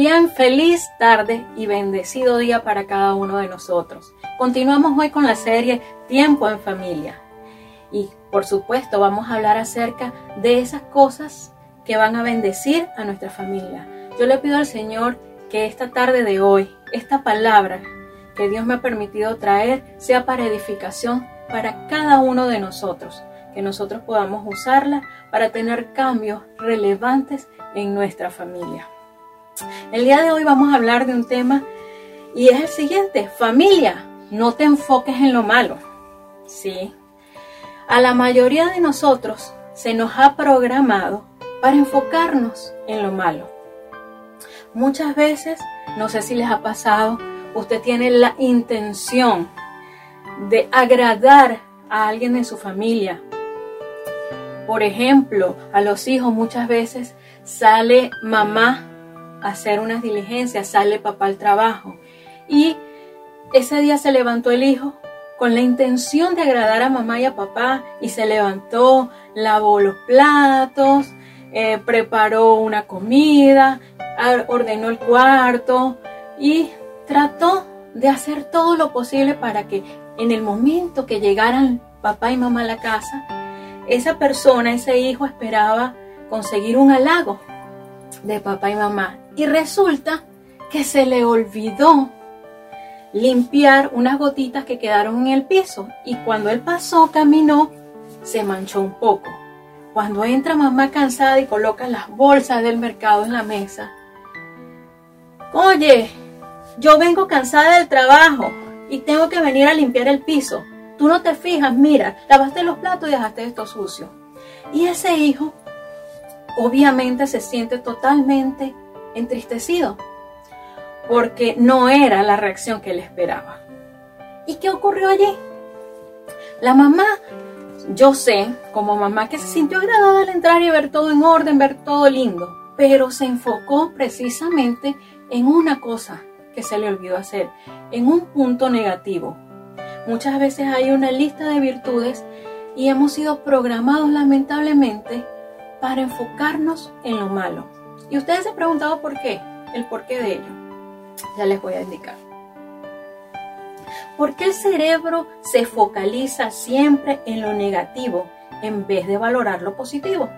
Bien, feliz tarde y bendecido día para cada uno de nosotros. Continuamos hoy con la serie Tiempo en familia. Y por supuesto vamos a hablar acerca de esas cosas que van a bendecir a nuestra familia. Yo le pido al Señor que esta tarde de hoy, esta palabra que Dios me ha permitido traer, sea para edificación para cada uno de nosotros, que nosotros podamos usarla para tener cambios relevantes en nuestra familia. El día de hoy vamos a hablar de un tema y es el siguiente, familia, no te enfoques en lo malo. Sí, a la mayoría de nosotros se nos ha programado para enfocarnos en lo malo. Muchas veces, no sé si les ha pasado, usted tiene la intención de agradar a alguien en su familia. Por ejemplo, a los hijos muchas veces sale mamá hacer unas diligencias, sale papá al trabajo y ese día se levantó el hijo con la intención de agradar a mamá y a papá y se levantó, lavó los platos, eh, preparó una comida, ordenó el cuarto y trató de hacer todo lo posible para que en el momento que llegaran papá y mamá a la casa, esa persona, ese hijo esperaba conseguir un halago de papá y mamá. Y resulta que se le olvidó limpiar unas gotitas que quedaron en el piso. Y cuando él pasó, caminó, se manchó un poco. Cuando entra mamá cansada y coloca las bolsas del mercado en la mesa. Oye, yo vengo cansada del trabajo y tengo que venir a limpiar el piso. Tú no te fijas, mira, lavaste los platos y dejaste esto sucio. Y ese hijo obviamente se siente totalmente entristecido porque no era la reacción que él esperaba. ¿Y qué ocurrió allí? La mamá, yo sé, como mamá, que se sintió agradada al entrar y ver todo en orden, ver todo lindo, pero se enfocó precisamente en una cosa que se le olvidó hacer, en un punto negativo. Muchas veces hay una lista de virtudes y hemos sido programados lamentablemente para enfocarnos en lo malo. Y ustedes se han preguntado por qué, el porqué de ello. Ya les voy a indicar. ¿Por qué el cerebro se focaliza siempre en lo negativo en vez de valorar lo positivo?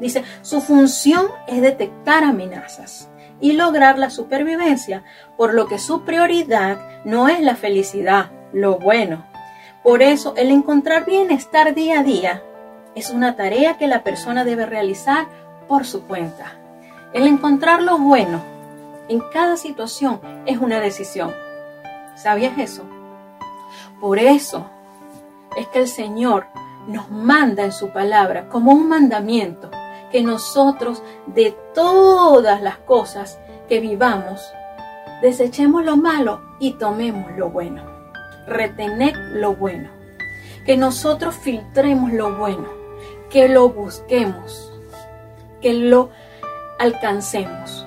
Dice, su función es detectar amenazas y lograr la supervivencia, por lo que su prioridad no es la felicidad, lo bueno. Por eso el encontrar bienestar día a día es una tarea que la persona debe realizar por su cuenta. El encontrar lo bueno en cada situación es una decisión. ¿Sabías eso? Por eso es que el Señor nos manda en su palabra como un mandamiento que nosotros de todas las cosas que vivamos, desechemos lo malo y tomemos lo bueno. Retener lo bueno. Que nosotros filtremos lo bueno. Que lo busquemos. Que lo alcancemos.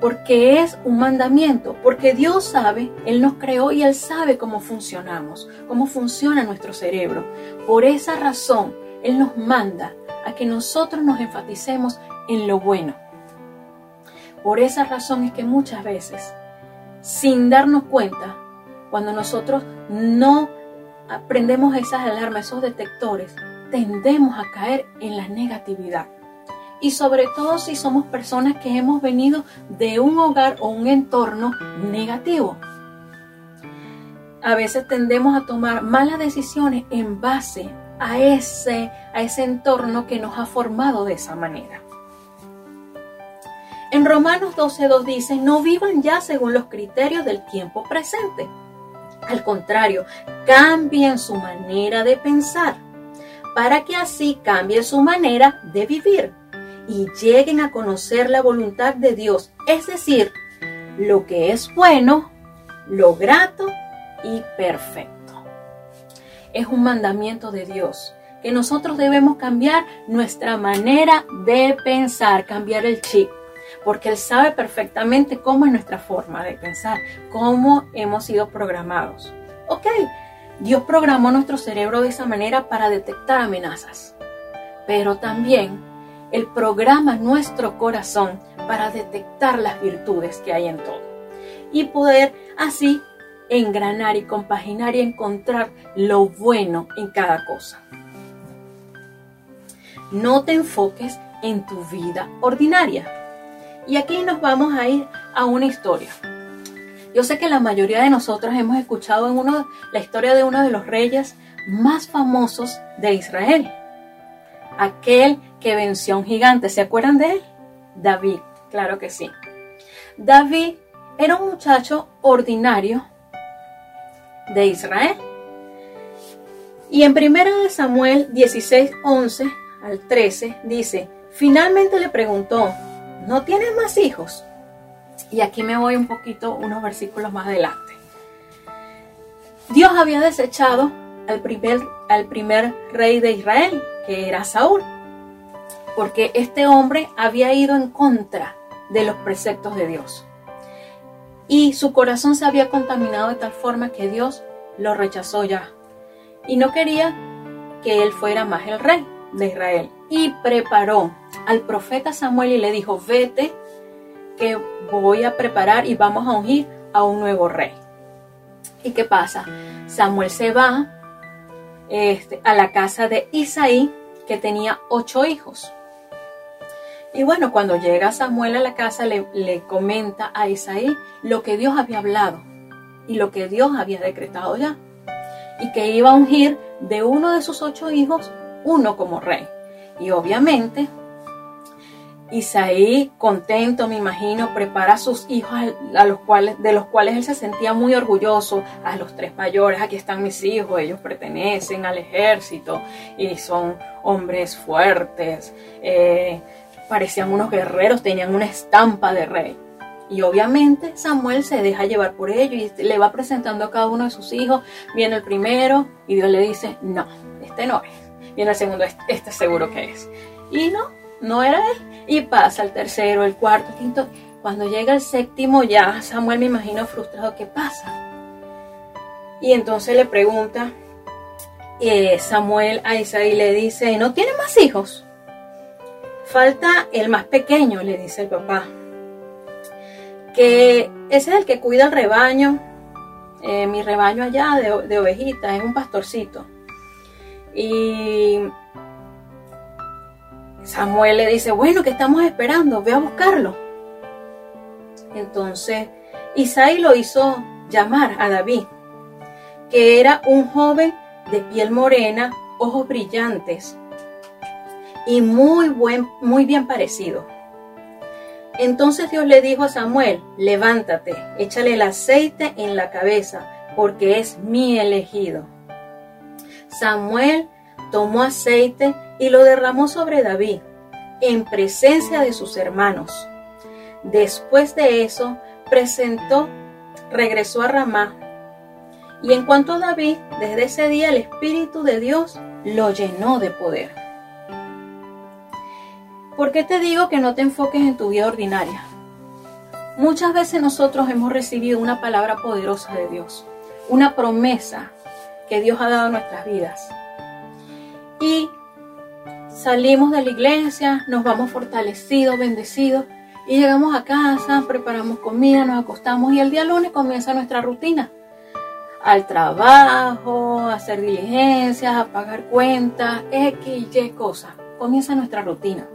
Porque es un mandamiento. Porque Dios sabe, Él nos creó y Él sabe cómo funcionamos. Cómo funciona nuestro cerebro. Por esa razón, Él nos manda a que nosotros nos enfaticemos en lo bueno. Por esa razón es que muchas veces, sin darnos cuenta, cuando nosotros no aprendemos esas alarmas, esos detectores, tendemos a caer en la negatividad. Y sobre todo si somos personas que hemos venido de un hogar o un entorno negativo. A veces tendemos a tomar malas decisiones en base a ese, a ese entorno que nos ha formado de esa manera. En Romanos 12.2 dice, no vivan ya según los criterios del tiempo presente. Al contrario, cambien su manera de pensar, para que así cambie su manera de vivir y lleguen a conocer la voluntad de Dios, es decir, lo que es bueno, lo grato y perfecto es un mandamiento de Dios, que nosotros debemos cambiar nuestra manera de pensar, cambiar el chip, porque Él sabe perfectamente cómo es nuestra forma de pensar, cómo hemos sido programados. Ok, Dios programó nuestro cerebro de esa manera para detectar amenazas, pero también Él programa nuestro corazón para detectar las virtudes que hay en todo y poder así engranar y compaginar y encontrar lo bueno en cada cosa. No te enfoques en tu vida ordinaria. Y aquí nos vamos a ir a una historia. Yo sé que la mayoría de nosotros hemos escuchado en uno, la historia de uno de los reyes más famosos de Israel. Aquel que venció a un gigante. ¿Se acuerdan de él? David, claro que sí. David era un muchacho ordinario de Israel. Y en 1 Samuel 16, 11 al 13 dice, finalmente le preguntó, ¿no tienes más hijos? Y aquí me voy un poquito, unos versículos más adelante. Dios había desechado al primer, al primer rey de Israel, que era Saúl, porque este hombre había ido en contra de los preceptos de Dios. Y su corazón se había contaminado de tal forma que Dios lo rechazó ya. Y no quería que él fuera más el rey de Israel. Y preparó al profeta Samuel y le dijo, vete que voy a preparar y vamos a ungir a un nuevo rey. ¿Y qué pasa? Samuel se va este, a la casa de Isaí, que tenía ocho hijos. Y bueno, cuando llega Samuel a la casa, le, le comenta a Isaí lo que Dios había hablado y lo que Dios había decretado ya. Y que iba a ungir de uno de sus ocho hijos uno como rey. Y obviamente Isaí, contento, me imagino, prepara a sus hijos a los cuales, de los cuales él se sentía muy orgulloso, a los tres mayores, aquí están mis hijos, ellos pertenecen al ejército y son hombres fuertes, eh, parecían unos guerreros, tenían una estampa de rey. Y obviamente Samuel se deja llevar por ello y le va presentando a cada uno de sus hijos. Viene el primero y Dios le dice, no, este no es. Viene el segundo, este, este seguro que es. Y no, no era él. Y pasa el tercero, el cuarto, el quinto. Cuando llega el séptimo ya Samuel me imagino frustrado, ¿qué pasa? Y entonces le pregunta eh, Samuel a Isaí, le dice, ¿no tiene más hijos? Falta el más pequeño, le dice el papá. Que ese es el que cuida el rebaño, eh, mi rebaño allá de, de ovejitas, es un pastorcito. Y Samuel le dice, bueno, ¿qué estamos esperando? Ve a buscarlo. Entonces, Isaí lo hizo llamar a David, que era un joven de piel morena, ojos brillantes y muy, buen, muy bien parecido. Entonces Dios le dijo a Samuel, levántate, échale el aceite en la cabeza, porque es mi elegido. Samuel tomó aceite y lo derramó sobre David, en presencia de sus hermanos. Después de eso, presentó, regresó a Ramá. Y en cuanto a David, desde ese día el Espíritu de Dios lo llenó de poder. ¿Por qué te digo que no te enfoques en tu vida ordinaria? Muchas veces nosotros hemos recibido una palabra poderosa de Dios, una promesa que Dios ha dado a nuestras vidas. Y salimos de la iglesia, nos vamos fortalecidos, bendecidos y llegamos a casa, preparamos comida, nos acostamos y el día lunes comienza nuestra rutina. Al trabajo, a hacer diligencias, a pagar cuentas, X, Y cosas. Comienza nuestra rutina.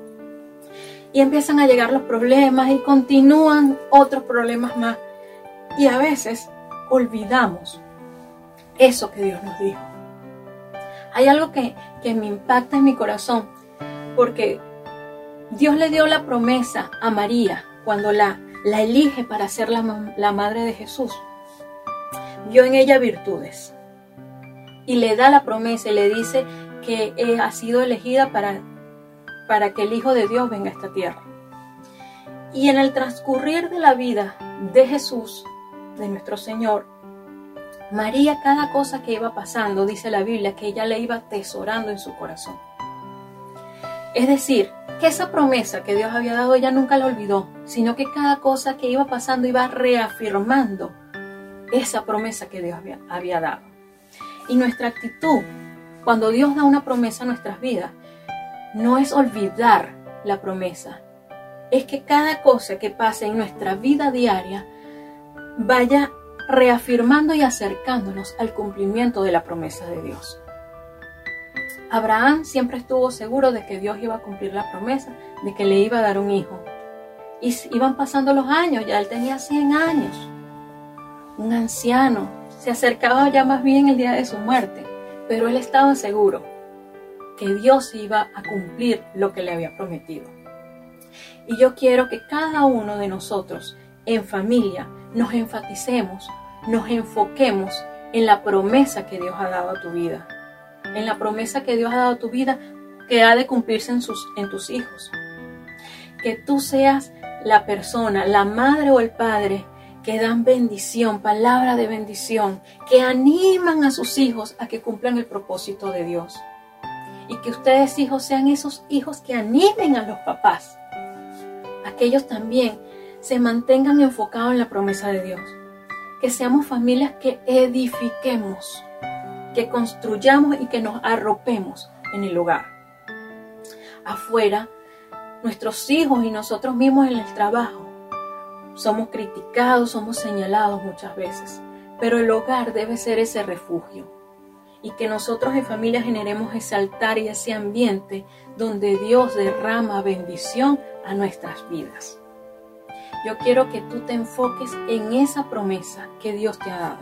Y empiezan a llegar los problemas y continúan otros problemas más. Y a veces olvidamos eso que Dios nos dijo. Hay algo que, me impacta en mi corazón porque Dios le dio la promesa a María cuando la, la elige para ser la, la madre de Jesús. Vio en ella virtudes y le da la promesa y le dice que eh, ha sido elegida para, para que el Hijo de Dios venga a esta tierra. Y en el transcurrir de la vida de Jesús, de nuestro Señor, María cada cosa que iba pasando, dice la Biblia, que ella le iba atesorando en su corazón. Es decir, que esa promesa que Dios había dado ella nunca la olvidó, sino que cada cosa que iba pasando iba reafirmando esa promesa que Dios había, había dado. Y nuestra actitud, cuando Dios da una promesa a nuestras vidas, no es olvidar la promesa es que cada cosa que pase en nuestra vida diaria vaya reafirmando y acercándonos al cumplimiento de la promesa de Dios. Abraham siempre estuvo seguro de que Dios iba a cumplir la promesa, de que le iba a dar un hijo. Y iban pasando los años, ya él tenía 100 años, un anciano, se acercaba ya más bien el día de su muerte, pero él estaba seguro que Dios iba a cumplir lo que le había prometido. Y yo quiero que cada uno de nosotros en familia nos enfaticemos, nos enfoquemos en la promesa que Dios ha dado a tu vida, en la promesa que Dios ha dado a tu vida que ha de cumplirse en, sus, en tus hijos. Que tú seas la persona, la madre o el padre que dan bendición, palabra de bendición, que animan a sus hijos a que cumplan el propósito de Dios. Y que ustedes hijos sean esos hijos que animen a los papás, aquellos también se mantengan enfocados en la promesa de Dios. Que seamos familias que edifiquemos, que construyamos y que nos arropemos en el hogar. Afuera, nuestros hijos y nosotros mismos en el trabajo somos criticados, somos señalados muchas veces, pero el hogar debe ser ese refugio y que nosotros en familia generemos ese altar y ese ambiente donde Dios derrama bendición a nuestras vidas. Yo quiero que tú te enfoques en esa promesa que Dios te ha dado,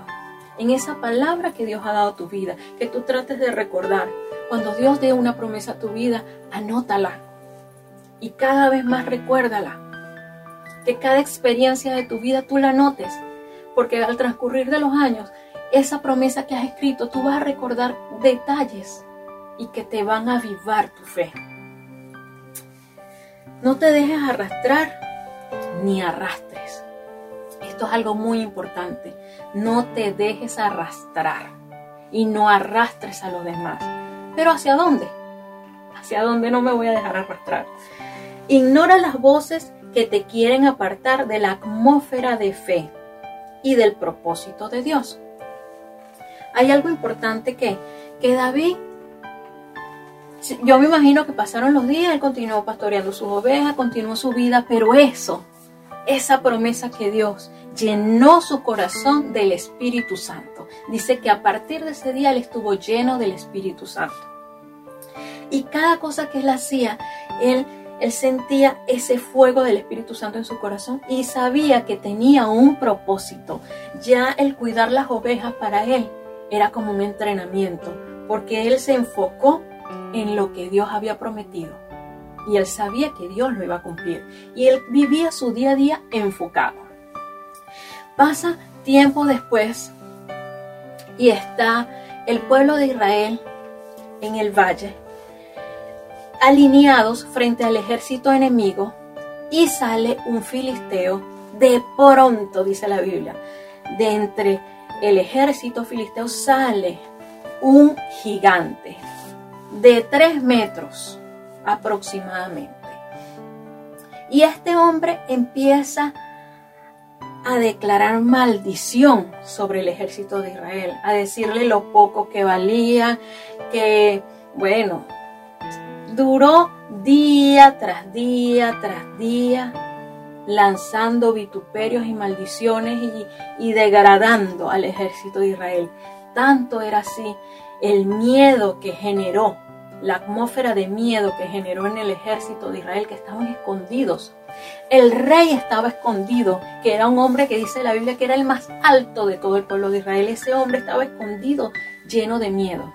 en esa palabra que Dios ha dado a tu vida, que tú trates de recordar. Cuando Dios dé una promesa a tu vida, anótala y cada vez más recuérdala. Que cada experiencia de tu vida tú la notes, porque al transcurrir de los años, esa promesa que has escrito, tú vas a recordar detalles y que te van a avivar tu fe. No te dejes arrastrar ni arrastres. Esto es algo muy importante. No te dejes arrastrar y no arrastres a los demás. Pero ¿hacia dónde? ¿Hacia dónde no me voy a dejar arrastrar? Ignora las voces que te quieren apartar de la atmósfera de fe y del propósito de Dios. Hay algo importante que, que David yo me imagino que pasaron los días, él continuó pastoreando sus ovejas, continuó su vida, pero eso esa promesa que Dios llenó su corazón del Espíritu Santo. Dice que a partir de ese día él estuvo lleno del Espíritu Santo. Y cada cosa que él hacía, él, él sentía ese fuego del Espíritu Santo en su corazón y sabía que tenía un propósito. Ya el cuidar las ovejas para él era como un entrenamiento, porque él se enfocó en lo que Dios había prometido y él sabía que Dios lo iba a cumplir y él vivía su día a día enfocado. Pasa tiempo después y está el pueblo de Israel en el valle, alineados frente al ejército enemigo y sale un filisteo de pronto, dice la Biblia, de entre el ejército filisteo sale un gigante de tres metros aproximadamente. Y este hombre empieza a declarar maldición sobre el ejército de Israel, a decirle lo poco que valía, que, bueno, duró día tras día tras día lanzando vituperios y maldiciones y, degradando al ejército de Israel. Tanto era así el miedo que generó la atmósfera de miedo que generó en el ejército de Israel que estaban escondidos. El rey estaba escondido, que era un hombre que dice la Biblia que era el más alto de todo el pueblo de Israel. Ese hombre estaba escondido, lleno de miedo.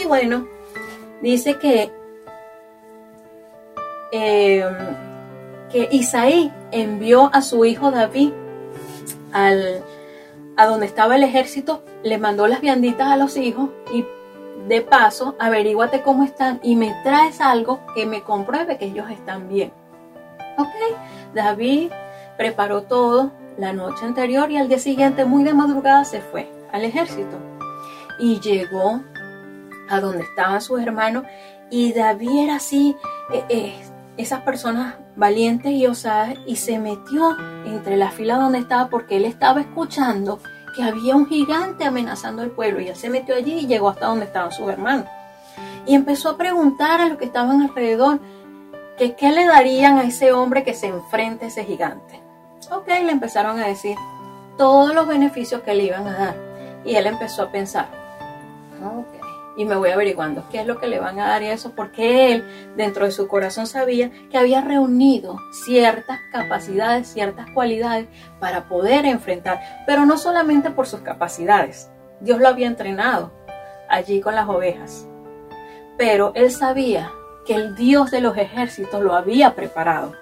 Y bueno, dice que, em, que Isaí envió a su hijo David al, a donde estaba el ejército, le mandó las vianditas a los hijos y de paso, averíguate cómo están y me traes algo que me compruebe que ellos están bien. Ok, David preparó todo la noche anterior y al día siguiente, muy de madrugada, se fue al ejército. Y llegó a donde estaban sus hermanos y David era así, eh, eh, esas personas valientes y osadas, y se metió entre la fila donde estaba porque él estaba escuchando que había un gigante amenazando al pueblo y él se metió allí y llegó hasta donde estaban sus hermanos. Y empezó a preguntar a los que estaban alrededor que qué le darían a ese hombre que se enfrente a ese gigante. Ok, le empezaron a decir todos los beneficios que le iban a dar. Y él empezó a pensar, ok, y me voy averiguando qué es lo que le van a dar y eso, porque él dentro de su corazón sabía que había reunido ciertas capacidades, ciertas cualidades para poder enfrentar, pero no solamente por sus capacidades, Dios lo había entrenado allí con las ovejas, pero él sabía que el Dios de los ejércitos lo había preparado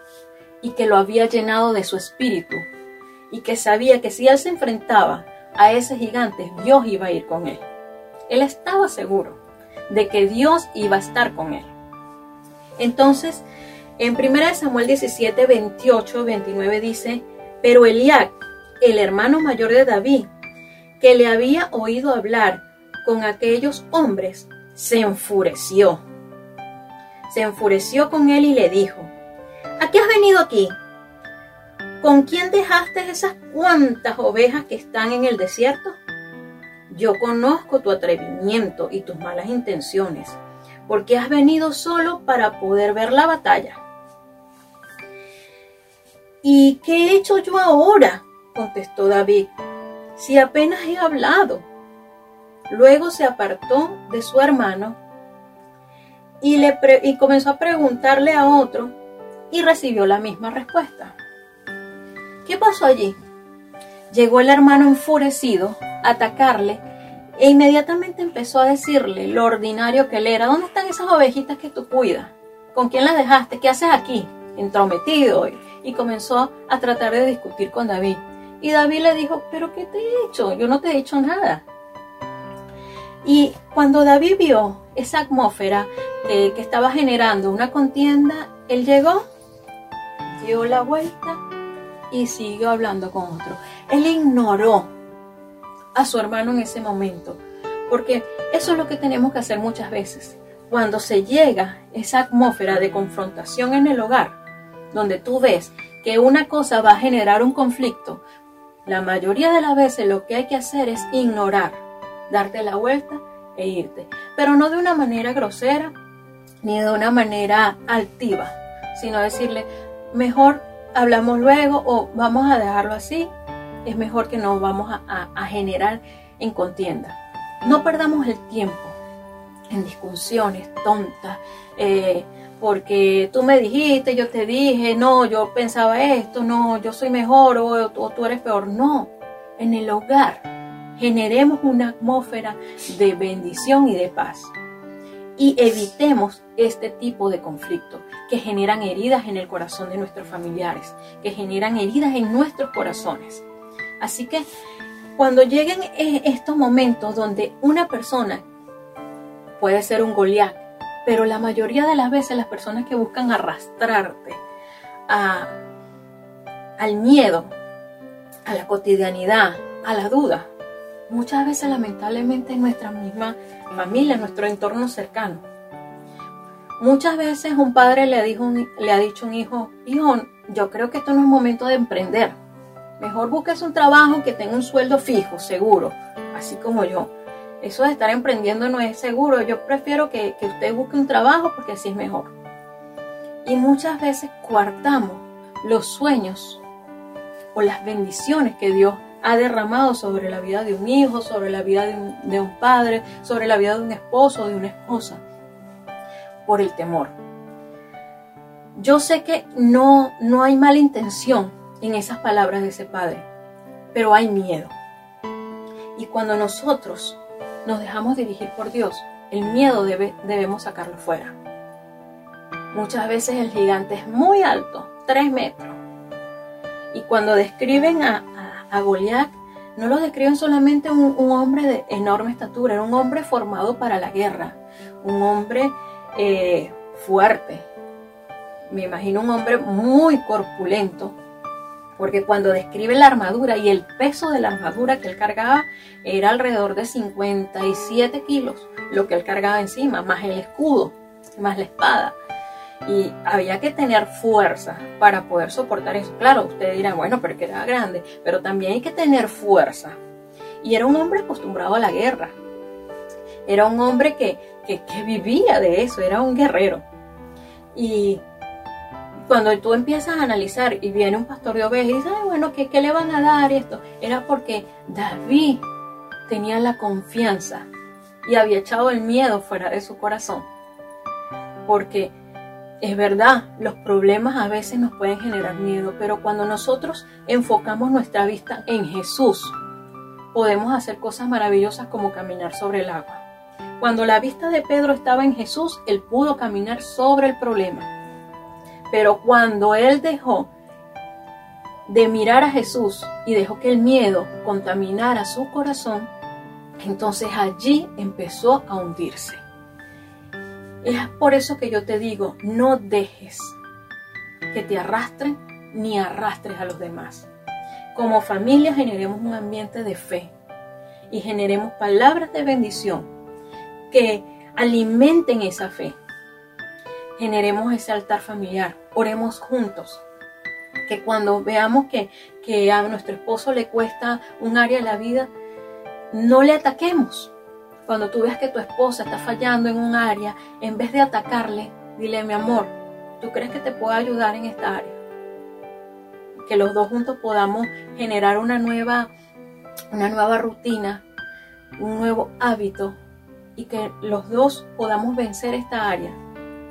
y que lo había llenado de su espíritu y que sabía que si él se enfrentaba a ese gigante, Dios iba a ir con él. Él estaba seguro de que Dios iba a estar con él. Entonces, en 1 Samuel 17, 28, 29 dice, pero Eliac, el hermano mayor de David, que le había oído hablar con aquellos hombres, se enfureció. Se enfureció con él y le dijo, ¿a qué has venido aquí? ¿Con quién dejaste esas cuantas ovejas que están en el desierto? Yo conozco tu atrevimiento y tus malas intenciones, porque has venido solo para poder ver la batalla. ¿Y qué he hecho yo ahora? contestó David, si apenas he hablado. Luego se apartó de su hermano y, comenzó a preguntarle a otro y recibió la misma respuesta. ¿Qué pasó allí? Llegó el hermano enfurecido a atacarle e inmediatamente empezó a decirle lo ordinario que él era. ¿Dónde están esas ovejitas que tú cuidas? ¿Con quién las dejaste? ¿Qué haces aquí? Entrometido. Y comenzó a tratar de discutir con David. Y David le dijo, pero ¿qué te he hecho? Yo no te he hecho nada. Y cuando David vio esa atmósfera que estaba generando una contienda, él llegó, dio la vuelta y siguió hablando con otro. Él ignoró a su hermano en ese momento, porque eso es lo que tenemos que hacer muchas veces. Cuando se llega esa atmósfera de confrontación en el hogar, donde tú ves que una cosa va a generar un conflicto, la mayoría de las veces lo que hay que hacer es ignorar, darte la vuelta e irte, pero no de una manera grosera ni de una manera altiva, sino decirle, mejor hablamos luego o vamos a dejarlo así, es mejor que no vamos a, generar en contienda. No perdamos el tiempo en discusiones tontas, eh, porque tú me dijiste, yo te dije, no, yo pensaba esto, no, yo soy mejor o, o tú eres peor. No, en el hogar generemos una atmósfera de bendición y de paz y evitemos este tipo de conflictos que generan heridas en el corazón de nuestros familiares, que generan heridas en nuestros corazones. Así que cuando lleguen e-, estos momentos donde una persona puede ser un Goliat, pero la mayoría de las veces las personas que buscan arrastrarte al miedo, a la cotidianidad, a la duda, muchas veces lamentablemente en nuestra misma familia, en nuestro entorno cercano. Muchas veces un padre le, le ha dicho a un hijo, hijo, yo creo que esto no es momento de emprender. Mejor busques un trabajo que tenga un sueldo fijo, seguro, así como yo. Eso de estar emprendiendo no es seguro. Yo prefiero que, que usted busque un trabajo porque así es mejor. Y muchas veces coartamos los sueños o las bendiciones que Dios ha derramado sobre la vida de un hijo, sobre la vida de un, padre, sobre la vida de un esposo o de una esposa, por el temor. Yo sé que no, no hay mala intención en esas palabras de ese padre, pero hay miedo. Y cuando nosotros nos dejamos dirigir por Dios, el miedo debe, debemos sacarlo fuera. Muchas veces el gigante es muy alto, tres metros. Y cuando describen a, a Goliat no lo describen solamente un, hombre de enorme estatura, era un hombre formado para la guerra, un hombre eh, fuerte. Me imagino un hombre muy corpulento, porque cuando describe la armadura y el peso de la armadura que él cargaba era alrededor de 57 kilos, lo que él cargaba encima, más el escudo, más la espada y había que tener fuerza para poder soportar eso. Claro, ustedes dirán, bueno, pero que era grande, pero también hay que tener fuerza. Y era un hombre acostumbrado a la guerra. Era un hombre que, que, vivía de eso, era un guerrero. Y cuando tú empiezas a analizar y viene un pastor de ovejas y dice, bueno, ¿qué, ¿qué le van a dar esto? Era porque David tenía la confianza y había echado el miedo fuera de su corazón. Porque es verdad, los problemas a veces nos pueden generar miedo, pero cuando nosotros enfocamos nuestra vista en Jesús, podemos hacer cosas maravillosas como caminar sobre el agua. Cuando la vista de Pedro estaba en Jesús, él pudo caminar sobre el problema. Pero cuando él dejó de mirar a Jesús y dejó que el miedo contaminara su corazón, entonces allí empezó a hundirse. Es por eso que yo te digo, no dejes que te arrastren ni arrastres a los demás. Como familia generemos un ambiente de fe y generemos palabras de bendición que alimenten esa fe. Generemos ese altar familiar, oremos juntos. Que cuando veamos que, que a nuestro esposo le cuesta un área de la vida, no le ataquemos. Cuando tú veas que tu esposa está fallando en un área, en vez de atacarle, dile, mi amor, ¿tú crees que te puedo ayudar en esta área? Que los dos juntos podamos generar una nueva, una nueva rutina, un nuevo hábito y que los dos podamos vencer esta área.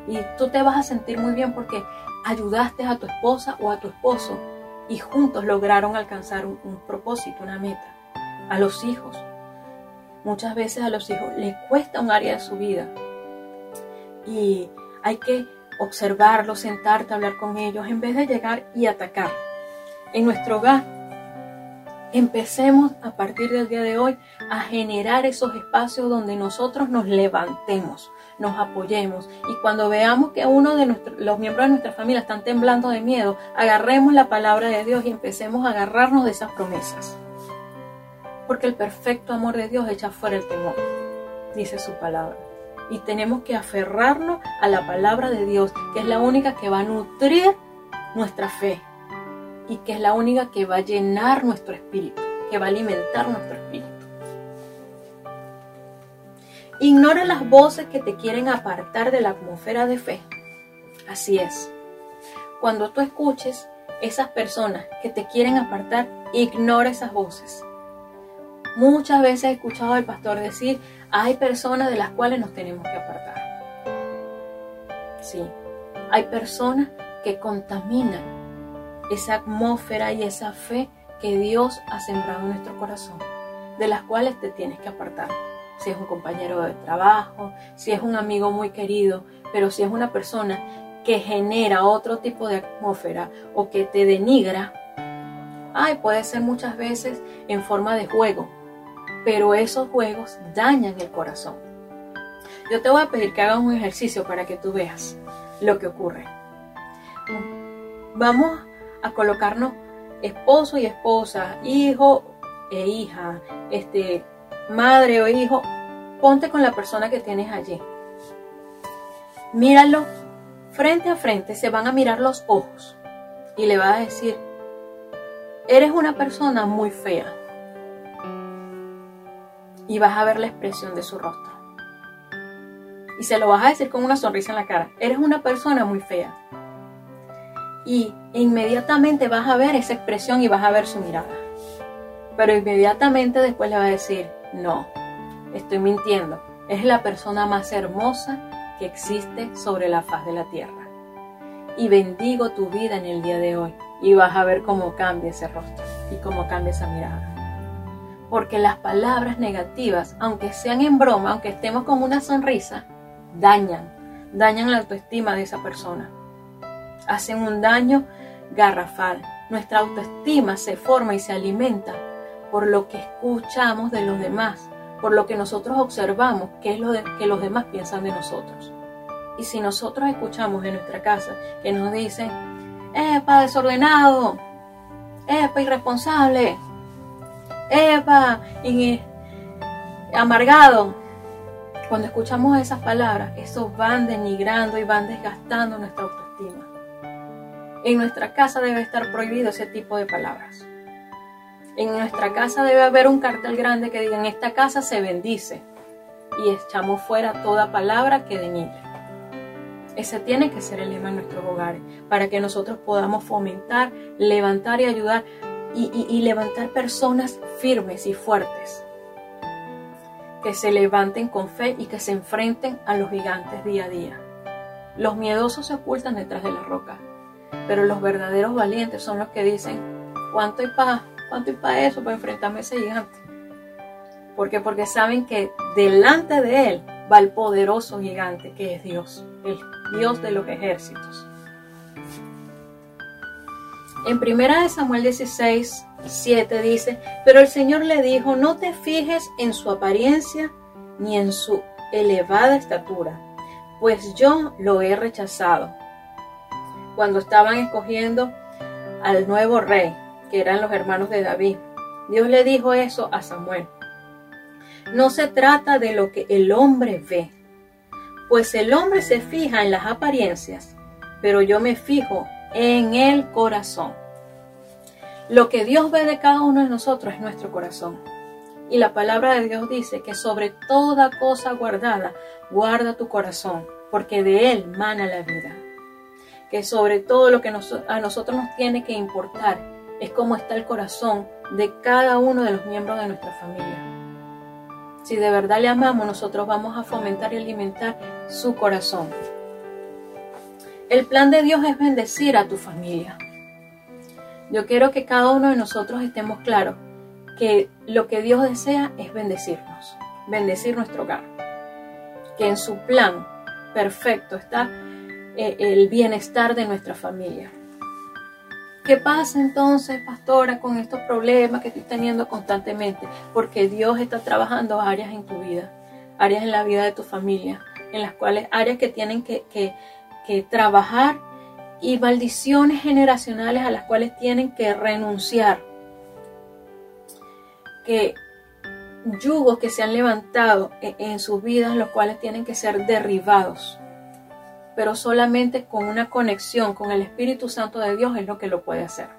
Y tú te vas a sentir muy bien porque ayudaste a tu esposa o a tu esposo y juntos lograron alcanzar un, propósito, una meta. A los hijos, Muchas veces a los hijos les cuesta un área de su vida y hay que observarlos, sentarte, hablar con ellos, en vez de llegar y atacar. En nuestro hogar, empecemos a partir del día de hoy a generar esos espacios donde nosotros nos levantemos, nos apoyemos y cuando veamos que uno de los miembros de nuestra familia están temblando de miedo, agarremos la palabra de Dios y empecemos a agarrarnos de esas promesas porque el perfecto amor de Dios echa fuera el temor, dice su palabra. Y tenemos que aferrarnos a la palabra de Dios, que es la única que va a nutrir nuestra fe y que es la única que va a llenar nuestro espíritu, que va a alimentar nuestro espíritu. Ignora las voces que te quieren apartar de la atmósfera de fe. Así es. Cuando tú escuches esas personas que te quieren apartar, ignora esas voces. Muchas veces he escuchado al pastor decir, hay personas de las cuales nos tenemos que apartar. Sí, hay personas que contaminan esa atmósfera y esa fe que Dios ha sembrado en nuestro corazón, de las cuales te tienes que apartar. Si es un compañero de trabajo, si es un amigo muy querido, pero si es una persona que genera otro tipo de atmósfera o que te denigra, ay, puede ser muchas veces en forma de juego, pero esos juegos dañan el corazón. Yo te voy a pedir que hagas un ejercicio para que tú veas lo que ocurre. Vamos a colocarnos esposo y esposa, hijo e hija, este, madre o hijo. Ponte con la persona que tienes allí. Míralo frente a frente, se van a mirar los ojos y le vas a decir, eres una persona muy fea y vas a ver la expresión de su rostro. Y se lo vas a decir con una sonrisa en la cara. Eres una persona muy fea. Y inmediatamente vas a ver esa expresión y vas a ver su mirada. Pero inmediatamente después le va a decir, no, estoy mintiendo. Es la persona más hermosa que existe sobre la faz de la tierra. Y bendigo tu vida en el día de hoy. Y vas a ver cómo cambia ese rostro y cómo cambia esa mirada porque las palabras negativas, aunque sean en broma, aunque estemos con una sonrisa, dañan, dañan la autoestima de esa persona. Hacen un daño garrafal. Nuestra autoestima se forma y se alimenta por lo que escuchamos de los demás, por lo que nosotros observamos, que es lo que los demás piensan de nosotros. Y si nosotros escuchamos en nuestra casa que nos dicen, ¡epa, desordenado! ¡epa, irresponsable! Eva, y amargado. Cuando escuchamos esas palabras, eso van denigrando y van desgastando nuestra autoestima. En nuestra casa debe estar prohibido ese tipo de palabras. En nuestra casa debe haber un cartel grande que diga, en esta casa se bendice y echamos fuera toda palabra que denigre. Ese tiene que ser el lema en nuestros hogares, para que nosotros podamos fomentar, levantar y ayudar y, levantar personas firmes y fuertes, que se levanten con fe y que se enfrenten a los gigantes día a día. Los miedosos se ocultan detrás de la roca, pero los verdaderos valientes son los que dicen, ¿cuánto hay para hay para eso, para enfrentarme a ese gigante? ¿Por qué? Porque saben que delante de él va el poderoso gigante que es Dios, el Dios de los ejércitos. En primera de Samuel 16, 7 dice, pero el Señor le dijo, no te fijes en su apariencia ni en su elevada estatura, pues yo lo he rechazado. Cuando estaban escogiendo al nuevo rey, que eran los hermanos de David, Dios le dijo eso a Samuel. No se trata de lo que el hombre ve, pues el hombre se fija en las apariencias, pero yo me fijo en el corazón. Lo que Dios ve de cada uno de nosotros es nuestro corazón. Y la palabra de Dios dice que sobre toda cosa guardada, guarda tu corazón, porque de él mana la vida. Que sobre todo lo que a nosotros nos tiene que importar es cómo está el corazón de cada uno de los miembros de nuestra familia. Si de verdad le amamos, nosotros vamos a fomentar y alimentar su corazón. El plan de Dios es bendecir a tu familia. Yo quiero que cada uno de nosotros estemos claros que lo que Dios desea es bendecirnos, bendecir nuestro hogar. Que en su plan perfecto está eh, el bienestar de nuestra familia. ¿Qué pasa entonces, pastora, con estos problemas que estoy teniendo constantemente? Porque Dios está trabajando áreas en tu vida, áreas en la vida de tu familia, en las cuales áreas que tienen que, que, trabajar y maldiciones generacionales a las cuales tienen que renunciar. Que yugos que se han levantado en sus vidas, los cuales tienen que ser derribados. Pero solamente con una conexión con el Espíritu Santo de Dios es lo que lo puede hacer.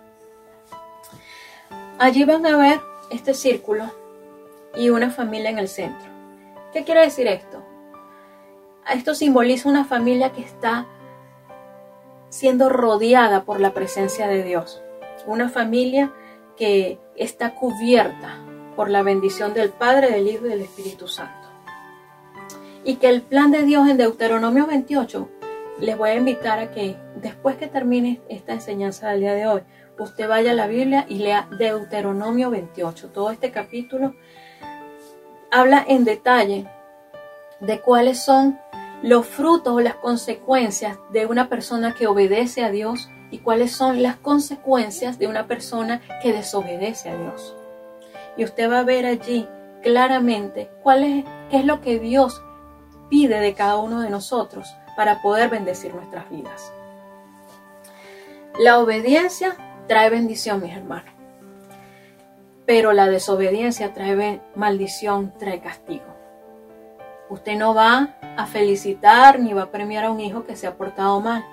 Allí van a ver este círculo y una familia en el centro. ¿Qué quiere decir esto? Esto simboliza una familia que está siendo rodeada por la presencia de Dios. Una familia que está cubierta por la bendición del Padre, del Hijo y del Espíritu Santo. Y que el plan de Dios en Deuteronomio 28, les voy a invitar a que después que termine esta enseñanza del día de hoy, usted vaya a la Biblia y lea Deuteronomio 28. Todo este capítulo habla en detalle de cuáles son los frutos o las consecuencias de una persona que obedece a Dios y cuáles son las consecuencias de una persona que desobedece a Dios. Y usted va a ver allí claramente cuál es, qué es lo que Dios pide de cada uno de nosotros para poder bendecir nuestras vidas. La obediencia trae bendición, mis hermanos. Pero la desobediencia trae maldición, trae castigo. Usted no va a felicitar ni va a premiar a un hijo que se ha portado mal.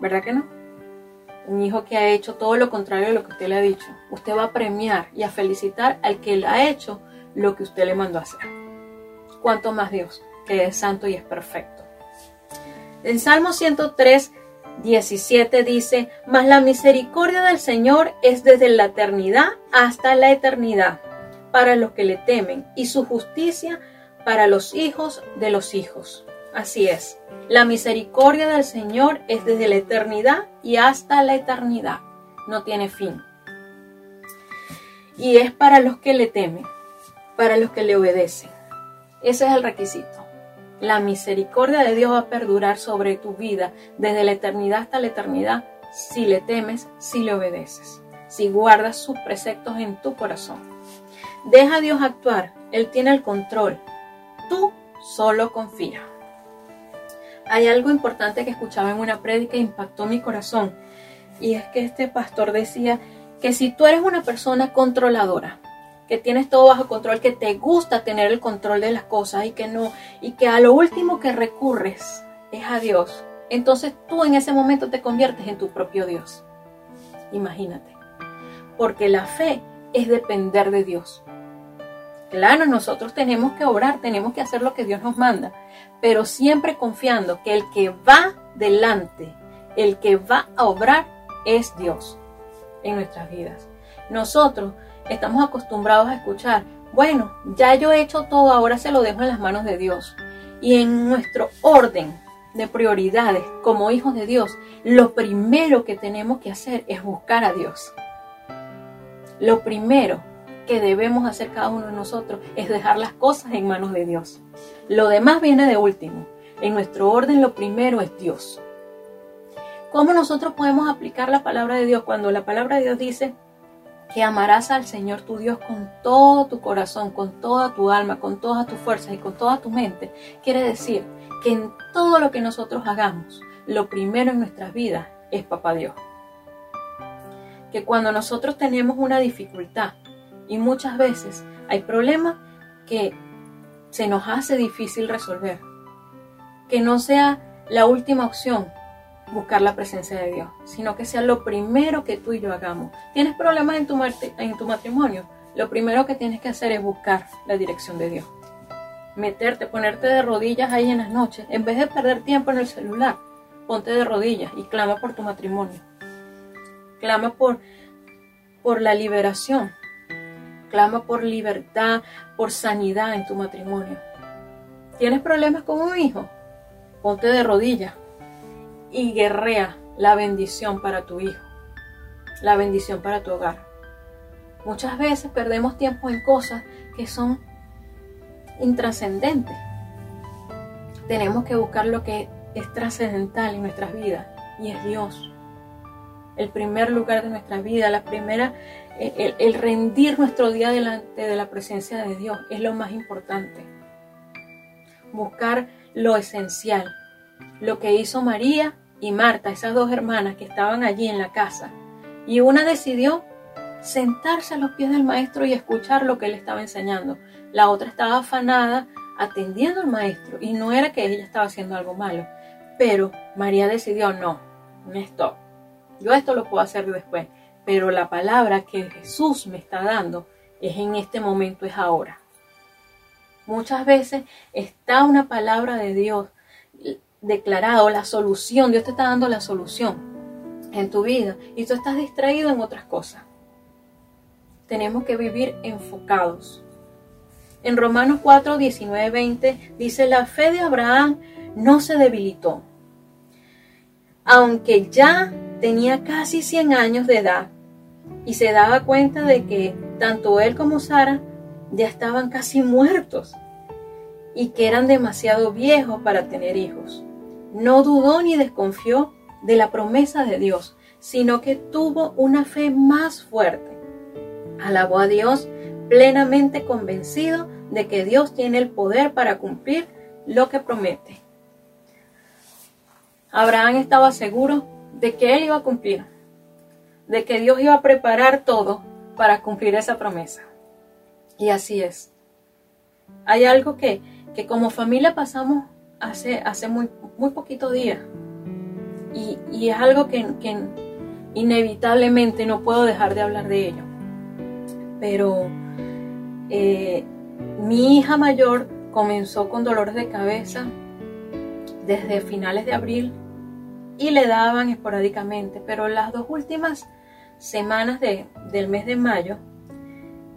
¿Verdad que no? Un hijo que ha hecho todo lo contrario de lo que usted le ha dicho. Usted va a premiar y a felicitar al que le ha hecho lo que usted le mandó a hacer. Cuanto más Dios, que es santo y es perfecto. En Salmo 103, 17 dice, Mas la misericordia del Señor es desde la eternidad hasta la eternidad para los que le temen, y su justicia para los hijos de los hijos. Así es, la misericordia del Señor es desde la eternidad y hasta la eternidad. No tiene fin. Y es para los que le temen, para los que le obedecen. Ese es el requisito. La misericordia de Dios va a perdurar sobre tu vida desde la eternidad hasta la eternidad si le temes, si le obedeces, si guardas sus preceptos en tu corazón. Deja a Dios actuar, Él tiene el control, Tú solo confía. Hay algo importante que escuchaba en una prédica e impactó mi corazón. Y es que este pastor decía que si tú eres una persona controladora, que tienes todo bajo control, que te gusta tener el control de las cosas y que no, y que a lo último que recurres es a Dios, entonces tú en ese momento te conviertes en tu propio Dios. Imagínate. Porque la fe es depender de Dios. Claro, nosotros tenemos que obrar, tenemos que hacer lo que Dios nos manda, pero siempre confiando que el que va delante, el que va a obrar es Dios en nuestras vidas. Nosotros estamos acostumbrados a escuchar, bueno, ya yo he hecho todo, ahora se lo dejo en las manos de Dios. Y en nuestro orden de prioridades como hijos de Dios, lo primero que tenemos que hacer es buscar a Dios. Lo primero que debemos hacer cada uno de nosotros es dejar las cosas en manos de Dios. Lo demás viene de último. En nuestro orden lo primero es Dios. ¿Cómo nosotros podemos aplicar la palabra de Dios cuando la palabra de Dios dice que amarás al Señor tu Dios con todo tu corazón, con toda tu alma, con todas tus fuerzas y con toda tu mente? Quiere decir que en todo lo que nosotros hagamos, lo primero en nuestras vidas es Papá Dios. Que cuando nosotros tenemos una dificultad y muchas veces hay problemas que se nos hace difícil resolver, que no sea la última opción buscar la presencia de Dios, sino que sea lo primero que tú y yo hagamos. ¿Tienes problemas en tu, en tu matrimonio? Lo primero que tienes que hacer es buscar la dirección de Dios. Meterte, ponerte de rodillas ahí en las noches. En vez de perder tiempo en el celular, ponte de rodillas y clama por tu matrimonio. Clama por, por la liberación. Clama por libertad, por sanidad en tu matrimonio. ¿Tienes problemas con un hijo? Ponte de rodillas y guerrea la bendición para tu hijo, la bendición para tu hogar. Muchas veces perdemos tiempo en cosas que son intrascendentes. Tenemos que buscar lo que es trascendental en nuestras vidas y es Dios. El primer lugar de nuestra vida, la primera, el, el rendir nuestro día delante de la presencia de Dios es lo más importante. Buscar lo esencial, lo que hizo María y Marta, esas dos hermanas que estaban allí en la casa. Y una decidió sentarse a los pies del maestro y escuchar lo que él estaba enseñando. La otra estaba afanada atendiendo al maestro y no era que ella estaba haciendo algo malo. Pero María decidió, no, esto, yo esto lo puedo hacer después. Pero la palabra que Jesús me está dando es en este momento, es ahora. Muchas veces está una palabra de Dios declarado la solución, Dios te está dando la solución en tu vida y tú estás distraído en otras cosas. Tenemos que vivir enfocados. En Romanos 4, 19, 20 dice, la fe de Abraham no se debilitó, aunque ya tenía casi 100 años de edad y se daba cuenta de que tanto él como Sara ya estaban casi muertos y que eran demasiado viejos para tener hijos no dudó ni desconfió de la promesa de Dios, sino que tuvo una fe más fuerte. Alabó a Dios plenamente convencido de que Dios tiene el poder para cumplir lo que promete. Abraham estaba seguro de que él iba a cumplir, de que Dios iba a preparar todo para cumplir esa promesa. Y así es. Hay algo que, que como familia pasamos hace, hace muy, muy poquito días. Y, es algo que, inevitablemente no puedo dejar de hablar de ello. Pero eh, mi hija mayor comenzó con dolores de cabeza desde finales de abril y le daban esporádicamente, pero las dos últimas semanas de, del mes de mayo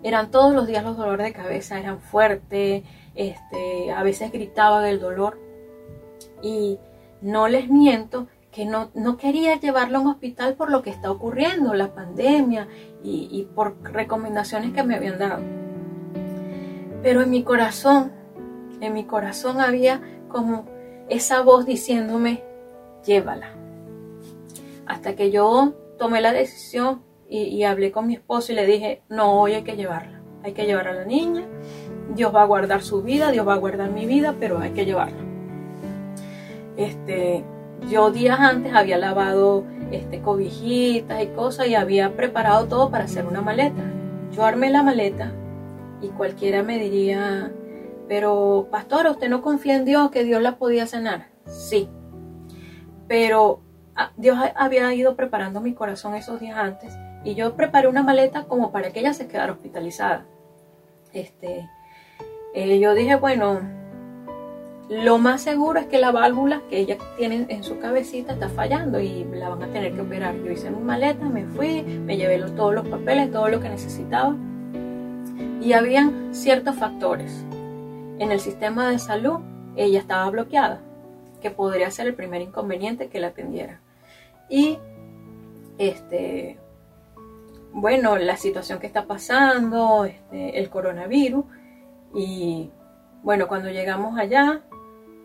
eran todos los días los dolores de cabeza, eran fuertes, este, a veces gritaba del dolor y no les miento que no, quería llevarlo a un hospital por lo que está ocurriendo, la pandemia y, y por recomendaciones que me habían dado. Pero en mi corazón, en mi corazón había como esa voz diciéndome, llévala. Hasta que yo tomé la decisión y, y, hablé con mi esposo y le dije, no, hoy hay que llevarla. Hay que llevar a la niña. Dios va a guardar su vida, Dios va a guardar mi vida, pero hay que llevarla. Este, yo días antes había lavado este, cobijitas y cosas y había preparado todo para hacer una maleta. Yo armé la maleta y cualquiera me diría, pero pastora, ¿usted no confía en Dios que Dios la podía sanar? Sí, pero ah, Dios había ido preparando mi corazón esos días antes y yo preparé una maleta como para que ella se quedara hospitalizada. Este, eh, yo dije, bueno, lo más seguro es que la válvula que ella tiene en su cabecita está fallando y la van a tener que operar. Yo hice mi maleta, me fui, me llevé todos los papeles, todo lo que necesitaba. Y habían ciertos factores. En el sistema de salud, ella estaba bloqueada, que podría ser el primer inconveniente que la atendiera. Y este, bueno, la situación que está pasando, este, el coronavirus. Y bueno, cuando llegamos allá,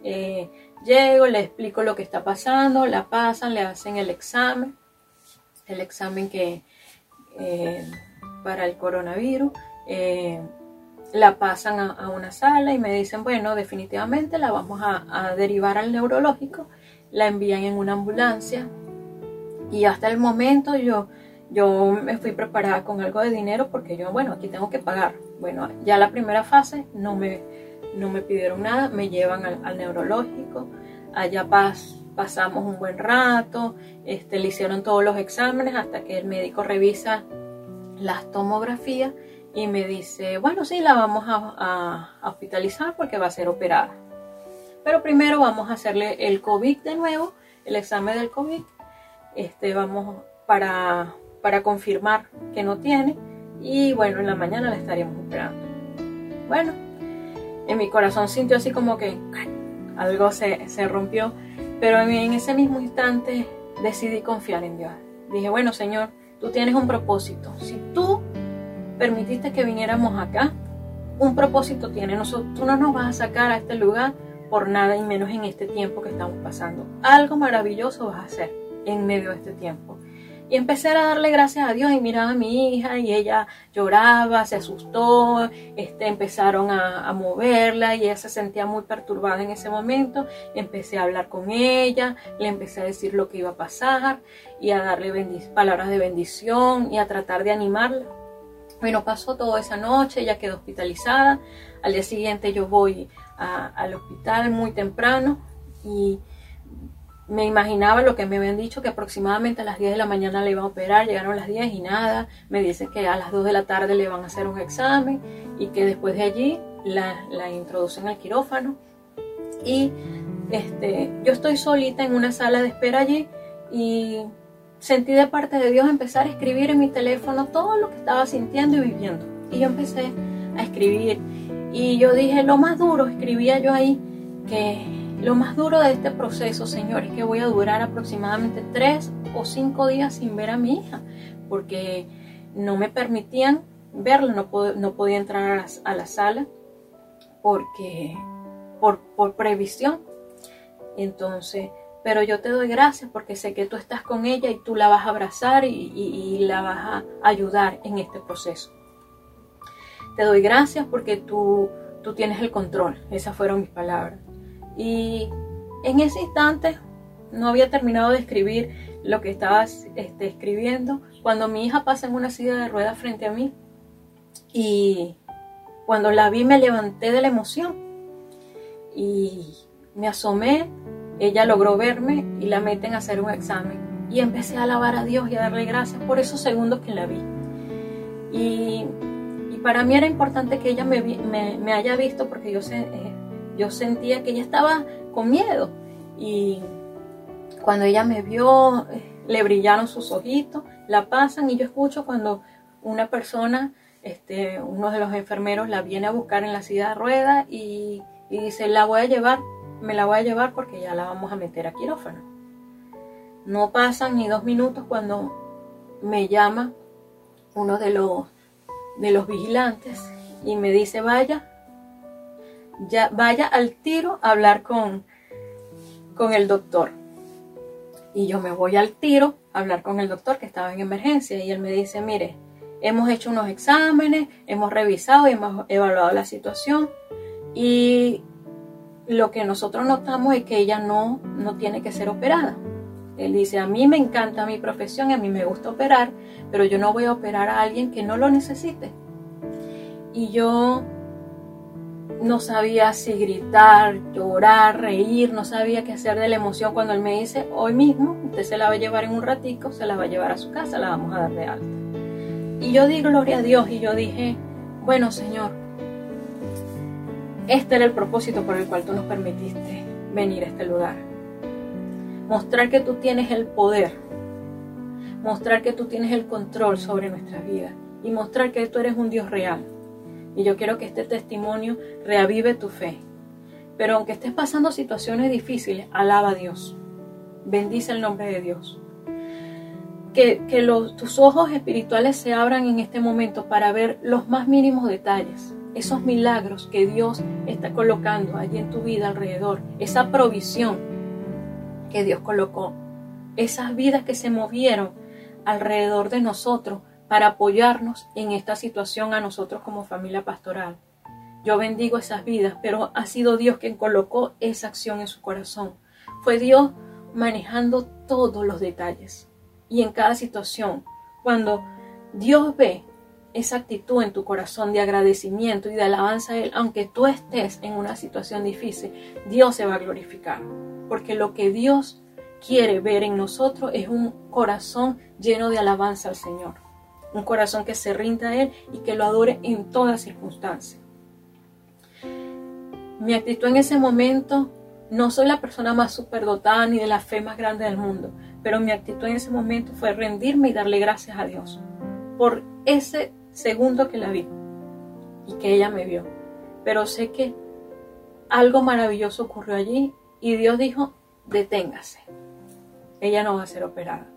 eh, llego, le explico lo que está pasando, la pasan, le hacen el examen, el examen que eh, para el coronavirus, eh, la pasan a, una sala y me dicen, bueno, definitivamente la vamos a, derivar al neurológico, la envían en una ambulancia y hasta el momento yo yo me fui preparada con algo de dinero porque yo, bueno, aquí tengo que pagar. Bueno, ya la primera fase no me, no me pidieron nada, me llevan al, neurológico, allá pasamos un buen rato, este, le hicieron todos los exámenes hasta que el médico revisa las tomografías y me dice, bueno, sí, la vamos a, hospitalizar porque va a ser operada. Pero primero vamos a hacerle el COVID de nuevo, el examen del COVID. Este, vamos para, para confirmar que no tiene y bueno, en la mañana la estaríamos operando. Bueno, en mi corazón sintió así como que algo se, rompió, pero en ese mismo instante decidí confiar en Dios. Dije, bueno Señor, tú tienes un propósito. Si tú permitiste que viniéramos acá, un propósito tiene. Nosotros, tú no nos vas a sacar a este lugar por nada y menos en este tiempo que estamos pasando. Algo maravilloso vas a hacer en medio de este tiempo. Y empecé a darle gracias a Dios y miraba a mi hija y ella lloraba, se asustó, este, empezaron a, moverla y ella se sentía muy perturbada en ese momento. Empecé a hablar con ella, le empecé a decir lo que iba a pasar y a darle palabras de bendición y a tratar de animarla. Bueno, pasó toda esa noche, ella quedó hospitalizada. Al día siguiente yo voy al hospital muy temprano y me imaginaba lo que me habían dicho, que aproximadamente a las 10 de la mañana le iban a operar, llegaron las 10 y nada, me dicen que a las 2 de la tarde le van a hacer un examen y que después de allí la, la introducen al quirófano. Y este, yo estoy solita en una sala de espera allí y sentí de parte de Dios empezar a escribir en mi teléfono todo lo que estaba sintiendo y viviendo. Y yo empecé a escribir y yo dije, lo más duro, escribía yo ahí, que lo más duro de este proceso, Señor, es que voy a durar aproximadamente tres o cinco días sin ver a mi hija, porque no me permitían verla, no, podía entrar a la, sala porque por, previsión. Entonces, pero yo te doy gracias porque sé que tú estás con ella y tú la vas a abrazar y, y la vas a ayudar en este proceso. Te doy gracias porque tú, tú tienes el control. Esas fueron mis palabras. Y en ese instante no había terminado de escribir lo que estaba este, escribiendo cuando mi hija pasa en una silla de ruedas frente a mí. Y cuando la vi me levanté de la emoción y me asomé, ella logró verme y la meten a hacer un examen. Y empecé a alabar a Dios y a darle gracias por esos segundos que la vi. Y, para mí era importante que ella me, me, haya visto porque yo sé, yo sentía que ella estaba con miedo y cuando ella me vio le brillaron sus ojitos, la pasan y yo escucho cuando una persona, este, uno de los enfermeros la viene a buscar en la silla de ruedas y, y dice, la voy a llevar, me la voy a llevar porque ya la vamos a meter a quirófano. No pasan ni dos minutos cuando me llama uno de los, de los vigilantes y me dice, vaya, ya vaya al tiro a hablar con, con el doctor. Y yo me voy al tiro a hablar con el doctor que estaba en emergencia y él me dice, mire, hemos hecho unos exámenes, hemos revisado y hemos evaluado la situación y lo que nosotros notamos es que ella no, no tiene que ser operada. Él dice, a mí me encanta mi profesión, a mí me gusta operar, pero yo no voy a operar a alguien que no lo necesite. Y yo no sabía si gritar, llorar, reír, no sabía qué hacer de la emoción cuando él me dice, hoy mismo usted se la va a llevar en un ratico, se la va a llevar a su casa, la vamos a dar de alta. Y yo di gloria a Dios y yo dije, bueno Señor, este era el propósito por el cual tú nos permitiste venir a este lugar. Mostrar que tú tienes el poder, mostrar que tú tienes el control sobre nuestras vidas y mostrar que tú eres un Dios real. Y yo quiero que este testimonio reavive tu fe. Pero aunque estés pasando situaciones difíciles, alaba a Dios. Bendice el nombre de Dios. Que, los, tus ojos espirituales se abran en este momento para ver los más mínimos detalles, esos milagros que Dios está colocando allí en tu vida alrededor, esa provisión que Dios colocó, esas vidas que se movieron alrededor de nosotros para apoyarnos en esta situación a nosotros como familia pastoral. Yo bendigo esas vidas, pero ha sido Dios quien colocó esa acción en su corazón. Fue Dios manejando todos los detalles. Y en cada situación, cuando Dios ve esa actitud en tu corazón de agradecimiento y de alabanza a Él, aunque tú estés en una situación difícil, Dios se va a glorificar. Porque lo que Dios quiere ver en nosotros es un corazón lleno de alabanza al Señor. Un corazón que se rinda a Él y que lo adore en todas circunstancias. Mi actitud en ese momento, no soy la persona más superdotada ni de la fe más grande del mundo, pero mi actitud en ese momento fue rendirme y darle gracias a Dios por ese segundo que la vi y que ella me vio. Pero sé que algo maravilloso ocurrió allí y Dios dijo, deténgase, ella no va a ser operada.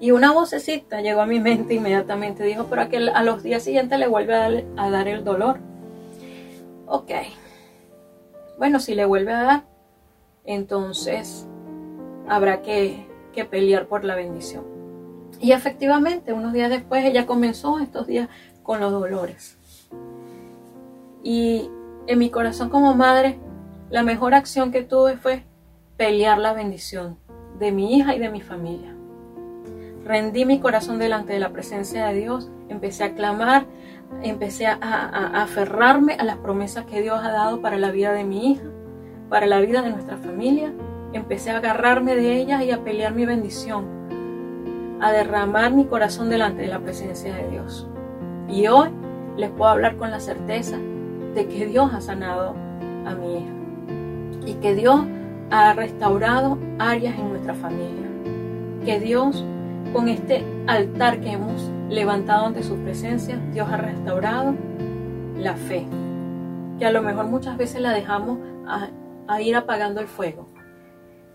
Y una vocecita llegó a mi mente inmediatamente, dijo, pero que a los días siguientes le vuelve a dar, a el dolor. Ok, bueno, si le vuelve a dar, entonces habrá que pelear por la bendición. Y efectivamente, unos días después ella comenzó estos días con los dolores. Y en mi corazón como madre, la mejor acción que tuve fue pelear la bendición de mi hija y de mi familia. Rendí mi corazón delante de la presencia de Dios, empecé a clamar, empecé a, aferrarme a las promesas que Dios ha dado para la vida de mi hija, para la vida de nuestra familia. Empecé a agarrarme de ellas y a pelear mi bendición, a derramar mi corazón delante de la presencia de Dios. Y hoy les puedo hablar con la certeza de que Dios ha sanado a mi hija y que Dios ha restaurado áreas en nuestra familia. Que Dios, con este altar que hemos levantado ante su presencia, Dios ha restaurado la fe, que a lo mejor muchas veces la dejamos a, ir apagando el fuego.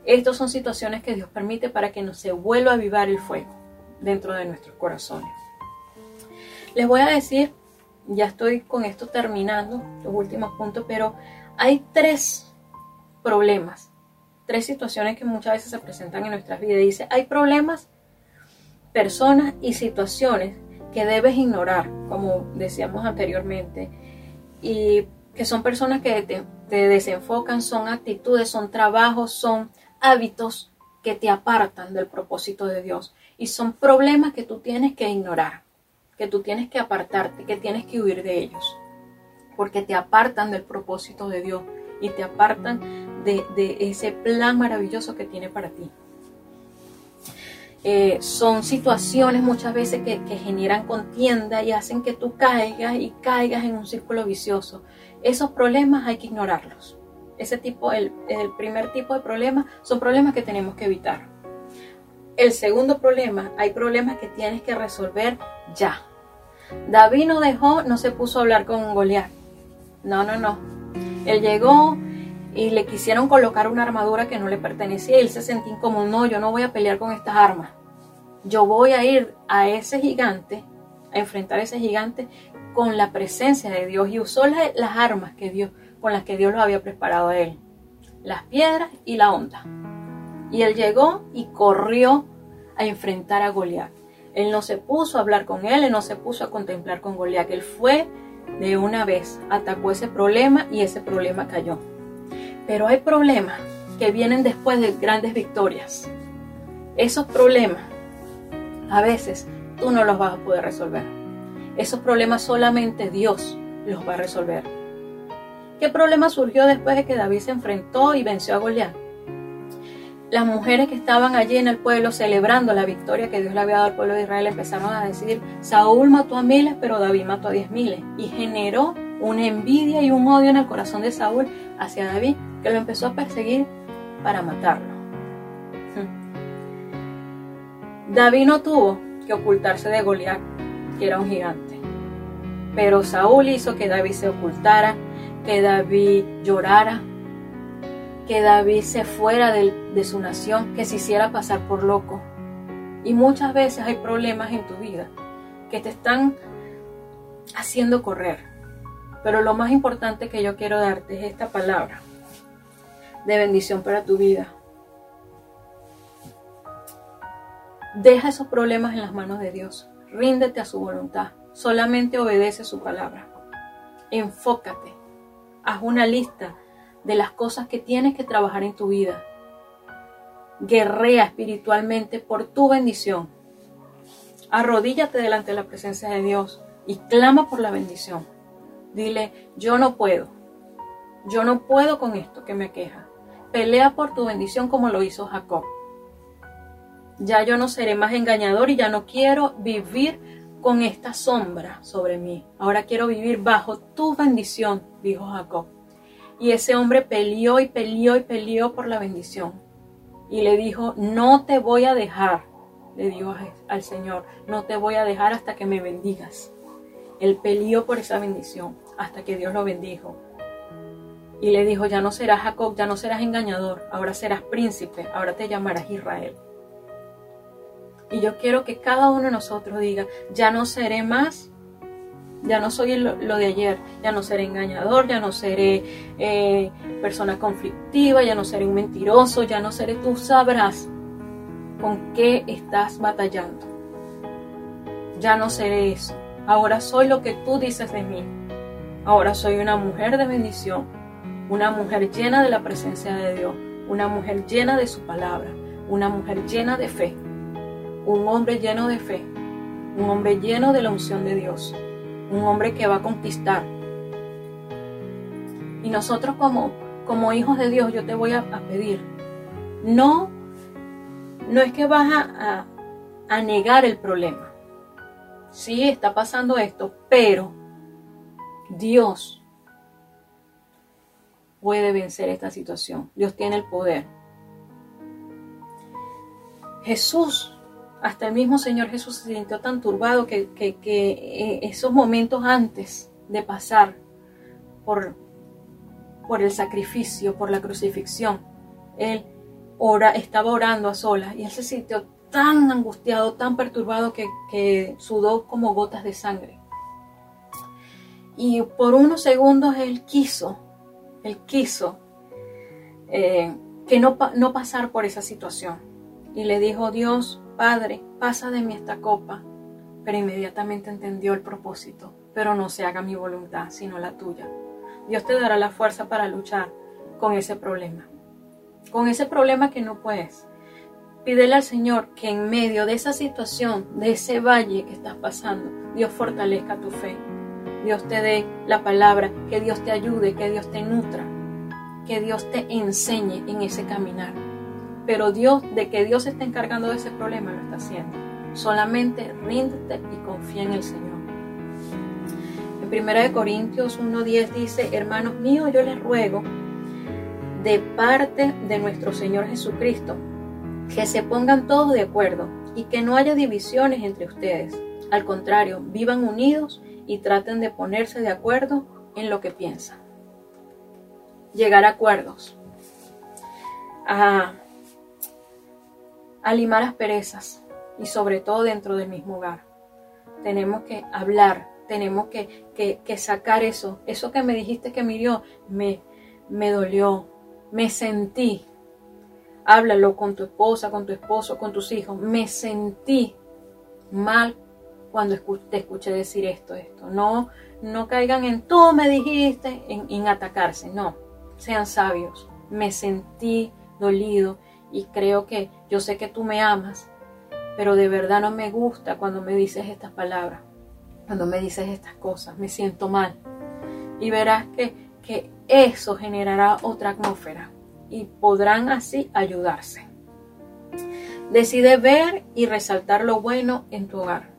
Estas son situaciones que Dios permite para que no se vuelva a avivar el fuego dentro de nuestros corazones. Les voy a decir, ya estoy con esto terminando, los últimos puntos, pero hay tres problemas, tres situaciones que muchas veces se presentan en nuestras vidas. Dice, hay problemas personas y situaciones que debes ignorar, como decíamos anteriormente, y que son personas que te, desenfocan, son actitudes, son trabajos, son hábitos que te apartan del propósito de Dios y son problemas que tú tienes que ignorar, que tú tienes que apartarte, que tienes que huir de ellos, porque te apartan del propósito de Dios y te apartan de, ese plan maravilloso que tiene para ti. Eh, son situaciones muchas veces que, generan contienda y hacen que tú caigas y caigas en un círculo vicioso. Esos problemas hay que ignorarlos. Ese tipo, el, el primer tipo de problemas son problemas que tenemos que evitar. El segundo problema, hay problemas que tienes que resolver ya. David no dejó, no se puso a hablar con Goliat. No, no, no. Él llegó y le quisieron colocar una armadura que no le pertenecía y él se sentía como, no, yo no voy a pelear con estas armas yo voy a ir a ese gigante, a enfrentar a ese gigante con la presencia de Dios y usó las, armas que Dios, con las que Dios lo había preparado a él, las piedras y la onda. Y él llegó y corrió a enfrentar a Goliat. Él no se puso a hablar con él, él no se puso a contemplar con Goliat. Él fue de una vez, atacó ese problema y ese problema cayó. Pero hay problemas que vienen después de grandes victorias. Esos problemas a veces tú no los vas a poder resolver. Esos problemas solamente Dios los va a resolver. ¿Qué problema surgió después de que David se enfrentó y venció a Goliat? Las mujeres que estaban allí en el pueblo celebrando la victoria que Dios le había dado al pueblo de Israel empezaron a decir, Saúl mató a miles, pero David mató a diez miles. Y generó una envidia y un odio en el corazón de Saúl hacia David que lo empezó a perseguir para matarlo. David no tuvo que ocultarse de Goliat, que era un gigante. Pero Saúl hizo que David se ocultara, que David llorara, que David se fuera de, de, su nación, que se hiciera pasar por loco. Y muchas veces hay problemas en tu vida que te están haciendo correr. Pero lo más importante que yo quiero darte es esta palabra de bendición para tu vida. Deja esos problemas en las manos de Dios. Ríndete a su voluntad. Solamente obedece su palabra. Enfócate. Haz una lista de las cosas que tienes que trabajar en tu vida. Guerrea espiritualmente por tu bendición. Arrodíllate delante de la presencia de Dios y clama por la bendición. Dile, yo no puedo. Yo no puedo con esto que me queja. Pelea por tu bendición como lo hizo Jacob. Ya yo no seré más engañador y ya no quiero vivir con esta sombra sobre mí. Ahora quiero vivir bajo tu bendición, dijo Jacob. Y ese hombre peleó y peleó y peleó por la bendición. Y le dijo, no te voy a dejar, le dijo al Señor, no te voy a dejar hasta que me bendigas. Él peleó por esa bendición hasta que Dios lo bendijo. Y le dijo, ya no serás Jacob, ya no serás engañador, ahora serás príncipe, ahora te llamarás Israel. Y yo quiero que cada uno de nosotros diga, ya no seré más, ya no soy lo, de ayer, ya no seré engañador, ya no seré eh, persona conflictiva, ya no seré un mentiroso, ya no seré, tú sabrás con qué estás batallando. Ya no seré eso. Ahora soy lo que tú dices de mí. Ahora soy una mujer de bendición, una mujer llena de la presencia de Dios, una mujer llena de su palabra, una mujer llena de fe un hombre lleno de fe, un hombre lleno de la unción de Dios, un hombre que va a conquistar. Y nosotros como, como hijos de Dios, yo te voy a, pedir, no, no es que vas a, a negar el problema. Sí, está pasando esto, pero Dios puede vencer esta situación. Dios tiene el poder. Jesús hasta el mismo Señor Jesús se sintió tan turbado que, eh, esos momentos antes de pasar por, por el sacrificio, por la crucifixión, Él ora, estaba orando a solas y Él se sintió tan angustiado, tan perturbado que, sudó como gotas de sangre. Y por unos segundos Él quiso, Él quiso eh, que no, no pasar por esa situación. Y le dijo, Dios, Padre, pasa de mí esta copa. Pero inmediatamente entendió el propósito, pero no se haga mi voluntad, sino la tuya. Dios te dará la fuerza para luchar con ese problema, con ese problema que no puedes. Pídele al Señor que en medio de esa situación, de ese valle que estás pasando, Dios fortalezca tu fe. Dios te dé la palabra, que Dios te ayude, que Dios te nutra, que Dios te enseñe en ese caminar. Pero Dios, de que Dios está encargando de ese problema, lo está haciendo. Solamente ríndete y confía en el Señor. En 1 Corintios 1.10 dice, hermanos míos, yo les ruego, de parte de nuestro Señor Jesucristo, que se pongan todos de acuerdo y que no haya divisiones entre ustedes. Al contrario, vivan unidos y traten de ponerse de acuerdo en lo que piensan. Llegar a acuerdos. Ah, a limar asperezas y sobre todo dentro del mismo hogar. Tenemos que hablar, tenemos que, que, sacar eso, eso que me dijiste que me me, me dolió, me sentí. Háblalo con tu esposa, con tu esposo, con tus hijos. Me sentí mal cuando te escuché decir esto, esto. No, no caigan en tú me dijiste, en, en atacarse. No, sean sabios. Me sentí dolido y creo que yo sé que tú me amas, pero de verdad no me gusta cuando me dices estas palabras, cuando me dices estas cosas, me siento mal. Y verás que, que eso generará otra atmósfera y podrán así ayudarse. Decide ver y resaltar lo bueno en tu hogar.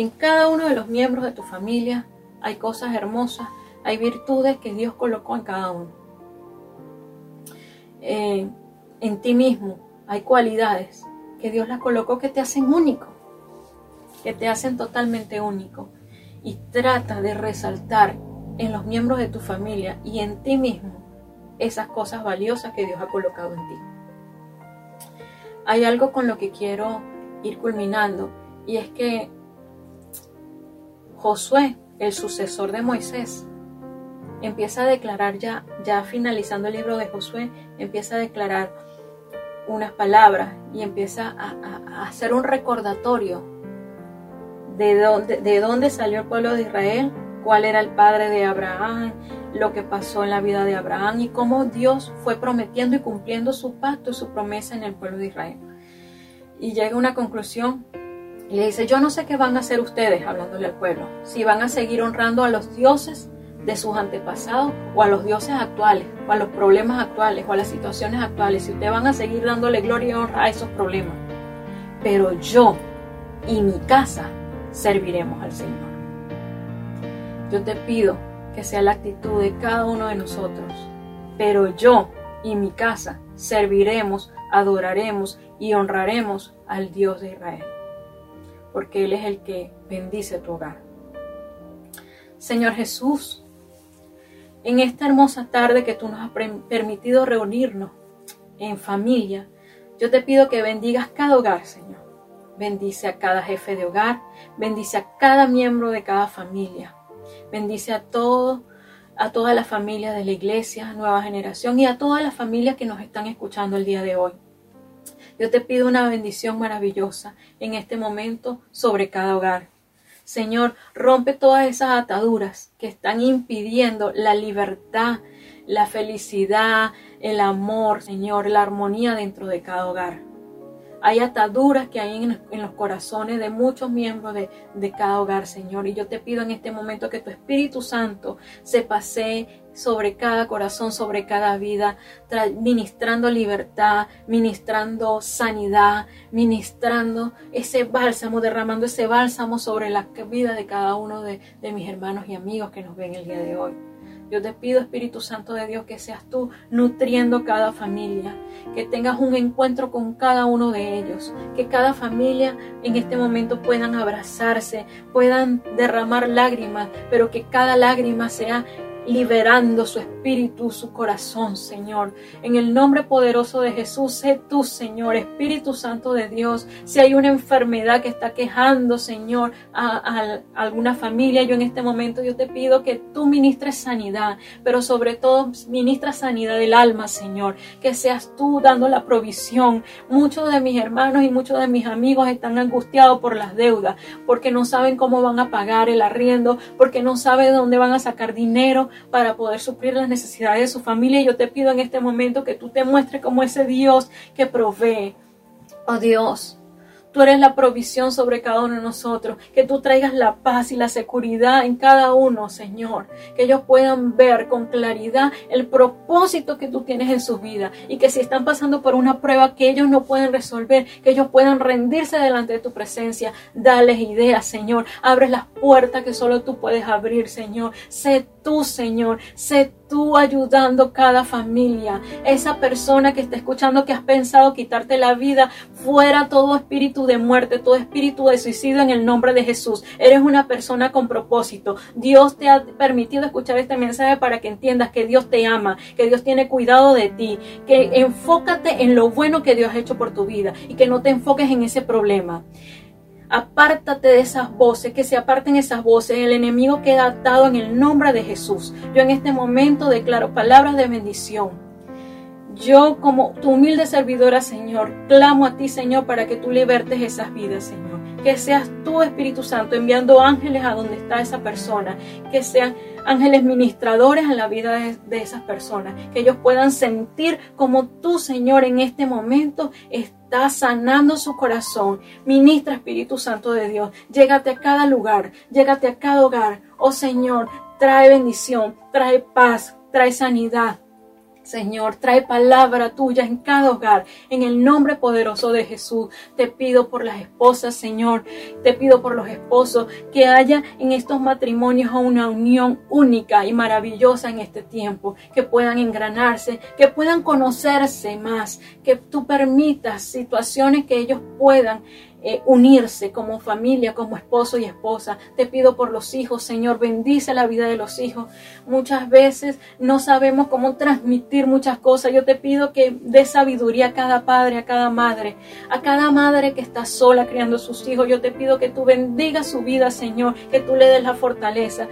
En cada uno de los miembros de tu familia hay cosas hermosas, hay virtudes que Dios colocó en cada uno. Eh, en ti mismo hay cualidades que Dios las colocó que te hacen único, que te hacen totalmente único. Y trata de resaltar en los miembros de tu familia y en ti mismo esas cosas valiosas que Dios ha colocado en ti. Hay algo con lo que quiero ir culminando y es que Josué, el sucesor de Moisés, empieza a declarar ya, ya finalizando el libro de Josué, empieza a declarar unas palabras y empieza a, hacer un recordatorio de dónde, de dónde salió el pueblo de Israel, cuál era el padre de Abraham, lo que pasó en la vida de Abraham y cómo Dios fue prometiendo y cumpliendo su pacto y su promesa en el pueblo de Israel. Y llega a una conclusión y le dice, yo no sé qué van a hacer ustedes, hablándole al pueblo, si van a seguir honrando a los dioses de sus antepasados o a los dioses actuales, o a los problemas actuales, o a las situaciones actuales, si ustedes van a seguir dándole gloria y honra a esos problemas. Pero yo y mi casa serviremos al Señor. Yo te pido que sea la actitud de cada uno de nosotros. Pero yo y mi casa serviremos, adoraremos y honraremos al Dios de Israel. Porque Él es el que bendice tu hogar. Señor Jesús, en esta hermosa tarde que tú nos has permitido reunirnos en familia, yo te pido que bendigas cada hogar, Señor. Bendice a cada jefe de hogar, bendice a cada miembro de cada familia. Bendice a todo, a toda la familia de la iglesia, nueva generación y a todas las familias que nos están escuchando el día de hoy. Yo te pido una bendición maravillosa en este momento sobre cada hogar. Señor, rompe todas esas ataduras que están impidiendo la libertad, la felicidad, el amor, Señor, la armonía dentro de cada hogar. Hay ataduras que hay en, los corazones de muchos miembros de, de, cada hogar, Señor. Y yo te pido en este momento que tu Espíritu Santo se pase sobre cada corazón, sobre cada vida, ministrando libertad, ministrando sanidad, ministrando ese bálsamo, derramando ese bálsamo sobre la vida de cada uno de, de mis hermanos y amigos que nos ven el día de hoy. Yo te pido, Espíritu Santo de Dios, que seas tú nutriendo cada familia, que tengas un encuentro con cada uno de ellos, que cada familia en este momento puedan abrazarse, puedan derramar lágrimas, pero que cada lágrima sea liberando su espíritu, su corazón, Señor. En el nombre poderoso de Jesús, sé tú, Señor, Espíritu Santo de Dios. Si hay una enfermedad que está quejando, Señor, a, alguna familia, yo en este momento yo te pido que tú ministres sanidad, pero sobre todo ministra sanidad del alma, Señor. Que seas tú dando la provisión. Muchos de mis hermanos y muchos de mis amigos están angustiados por las deudas, porque no saben cómo van a pagar el arriendo, porque no saben dónde van a sacar dinero para poder suplir las necesidades de su familia. Yo te pido en este momento que tú te muestres como ese Dios que provee. Oh Dios, Tú eres la provisión sobre cada uno de nosotros. Que tú traigas la paz y la seguridad en cada uno, Señor. Que ellos puedan ver con claridad el propósito que tú tienes en sus vidas. Y que si están pasando por una prueba que ellos no pueden resolver, que ellos puedan rendirse delante de tu presencia. Dales ideas, Señor. Abre las puertas que solo tú puedes abrir, Señor. Sé tú, Señor. Sé tú ayudando cada familia. Esa persona que está escuchando que has pensado quitarte la vida, fuera todo espíritu de muerte, todo espíritu de suicidio en el nombre de Jesús. Eres una persona con propósito. Dios te ha permitido escuchar este mensaje para que entiendas que Dios te ama, que Dios tiene cuidado de ti, que enfócate en lo bueno que Dios ha hecho por tu vida y que no te enfoques en ese problema. Apártate de esas voces, que se aparten esas voces. El enemigo queda atado en el nombre de Jesús. Yo en este momento declaro palabras de bendición. Yo como tu humilde servidora, Señor, clamo a ti, Señor, para que tú libertes esas vidas, Señor. Que seas tú, Espíritu Santo, enviando ángeles a donde está esa persona. Que sean ángeles ministradores en la vida de, esas personas. Que ellos puedan sentir como tú, Señor, en este momento estás está sanando su corazón. Ministra Espíritu Santo de Dios. Llégate a cada lugar, llégate a cada hogar. Oh Señor, trae bendición, trae paz, trae sanidad. Señor, trae palabra tuya en cada hogar, en el nombre poderoso de Jesús. Te pido por las esposas, Señor, te pido por los esposos, que haya en estos matrimonios una unión única y maravillosa en este tiempo, que puedan engranarse, que puedan conocerse más, que tú permitas situaciones que ellos puedan eh, unirse como familia, como esposo y esposa. Te pido por los hijos, Señor, bendice la vida de los hijos. Muchas veces no sabemos cómo transmitir muchas cosas. Yo te pido que dé sabiduría a cada padre, a cada madre, a cada madre que está sola criando a sus hijos. Yo te pido que tú bendiga su vida, Señor, que tú le des la fortaleza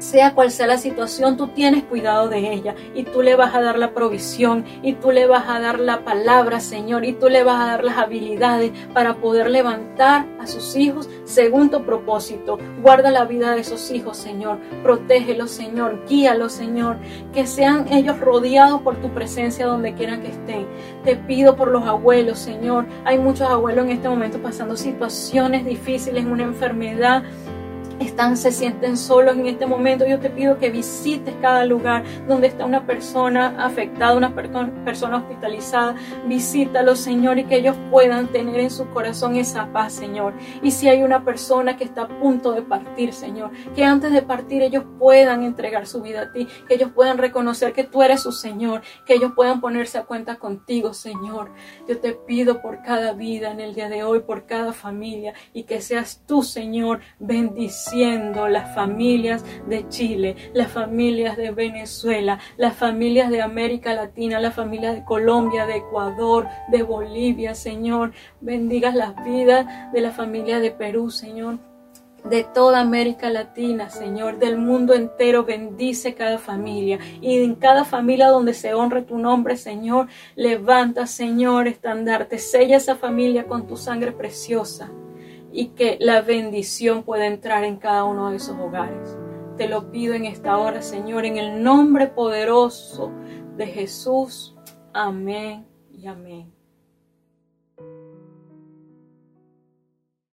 sea cual sea la situación, tú tienes cuidado de ella y tú le vas a dar la provisión y tú le vas a dar la palabra, Señor, y tú le vas a dar las habilidades para poder levantar a sus hijos según tu propósito. Guarda la vida de esos hijos, Señor. Protégelos, Señor. Guíalos, Señor. Que sean ellos rodeados por tu presencia donde quieran que estén. Te pido por los abuelos, Señor. Hay muchos abuelos en este momento pasando situaciones difíciles, una enfermedad están, se sienten solos en este momento, yo te pido que visites cada lugar donde está una persona afectada, una persona hospitalizada. Visítalo, Señor, y que ellos puedan tener en su corazón esa paz, Señor. Y si hay una persona que está a punto de partir, Señor, que antes de partir ellos puedan entregar su vida a ti, que ellos puedan reconocer que tú eres su Señor, que ellos puedan ponerse a cuenta contigo, Señor. Yo te pido por cada vida en el día de hoy, por cada familia, y que seas tú, Señor, las familias de Chile, las familias de Venezuela, las familias de América Latina, las familias de Colombia, de Ecuador, de Bolivia, Señor. Bendigas las vidas de la familia de Perú, Señor. De toda América Latina, Señor, del mundo entero, bendice cada familia. Y en cada familia donde se honre tu nombre, Señor, levanta, Señor, estandarte, sella esa familia con tu sangre preciosa y que la bendición pueda entrar en cada uno de esos hogares. Te lo pido en esta hora, Señor, en el nombre poderoso de Jesús. Amén y amén.